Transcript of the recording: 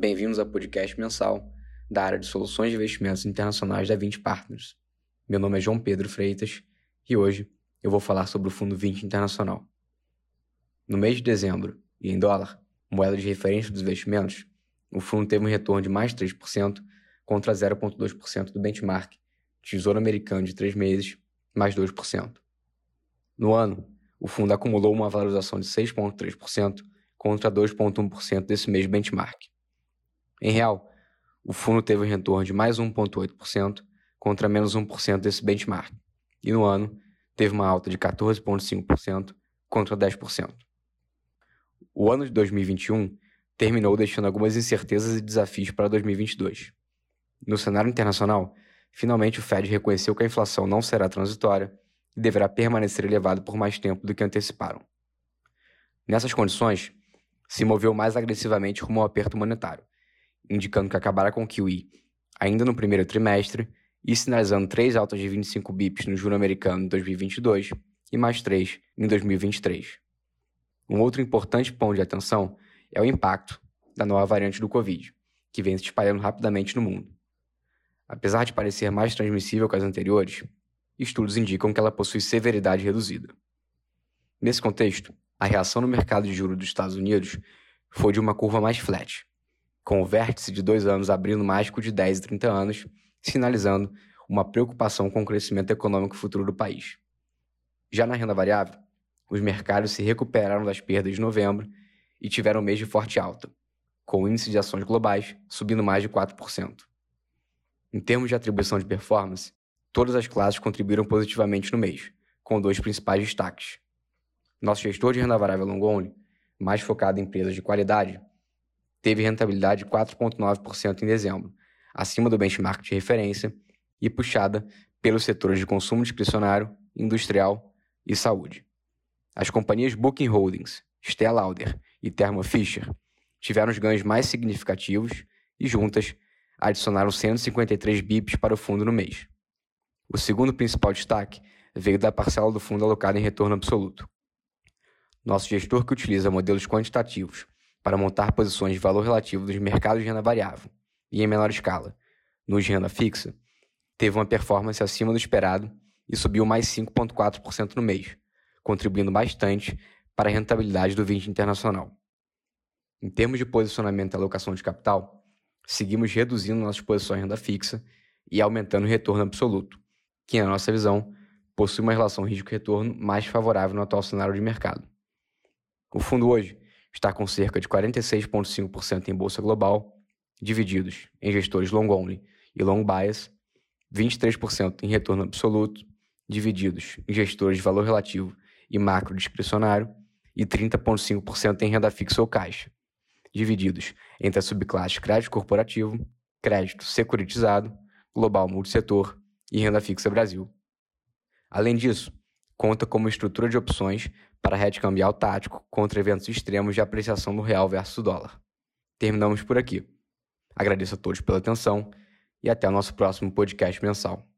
Bem-vindos ao podcast mensal da área de soluções de investimentos internacionais da 20 Partners. Meu nome é João Pedro Freitas e hoje eu vou falar sobre o Fundo 20 Internacional. No mês de dezembro, e em dólar, moeda de referência dos investimentos, o fundo teve um retorno de mais 3% contra 0,2% do benchmark Tesouro Americano de 3 meses, mais 2%. No ano, o fundo acumulou uma valorização de 6,3% contra 2,1% desse mesmo benchmark. Em real, o fundo teve um retorno de mais 1,8% contra menos 1% desse benchmark, e no ano teve uma alta de 14,5% contra 10%. O ano de 2021 terminou deixando algumas incertezas e desafios para 2022. No cenário internacional, finalmente o Fed reconheceu que a inflação não será transitória e deverá permanecer elevado por mais tempo do que anteciparam. Nessas condições, se moveu mais agressivamente rumo ao aperto monetário, indicando que acabará com o QE ainda no primeiro trimestre e sinalizando três altas de 25 bips no juro americano em 2022 e mais três em 2023. Um outro importante ponto de atenção é o impacto da nova variante do Covid, que vem se espalhando rapidamente no mundo. Apesar de parecer mais transmissível que as anteriores, estudos indicam que ela possui severidade reduzida. Nesse contexto, a reação no mercado de juros dos Estados Unidos foi de uma curva mais flat, com o vértice de dois anos abrindo mágico de 10 e 30 anos, sinalizando uma preocupação com o crescimento econômico futuro do país. Já na renda variável, os mercados se recuperaram das perdas de novembro e tiveram um mês de forte alta, com o índice de ações globais subindo mais de 4%. Em termos de atribuição de performance, todas as classes contribuíram positivamente no mês, com dois principais destaques. Nosso gestor de renda variável long only, mais focado em empresas de qualidade, teve rentabilidade de 4,9% em dezembro, acima do benchmark de referência e puxada pelos setores de consumo discricionário, industrial e saúde. As companhias Booking Holdings, Stella Lauder e Thermo Fisher tiveram os ganhos mais significativos e juntas adicionaram 153 bips para o fundo no mês. O segundo principal destaque veio da parcela do fundo alocada em retorno absoluto. Nosso gestor que utiliza modelos quantitativos para montar posições de valor relativo dos mercados de renda variável e em menor escala, nos de renda fixa, teve uma performance acima do esperado e subiu mais 5,4% no mês, contribuindo bastante para a rentabilidade do 20 internacional. Em termos de posicionamento e alocação de capital, seguimos reduzindo nossas posições em renda fixa e aumentando o retorno absoluto, que, na nossa visão, possui uma relação risco-retorno mais favorável no atual cenário de mercado. O fundo hoje está com cerca de 46,5% em bolsa global, divididos em gestores long only e long bias, 23% em retorno absoluto, divididos em gestores de valor relativo e macro discricionário, e 30,5% em renda fixa ou caixa, divididos entre a subclasse crédito corporativo, crédito securitizado, global multissetor e renda fixa Brasil. Além disso, conta como estrutura de opções para hedge cambial tático contra eventos extremos de apreciação do real versus dólar. Terminamos por aqui. Agradeço a todos pela atenção e até o nosso próximo podcast mensal.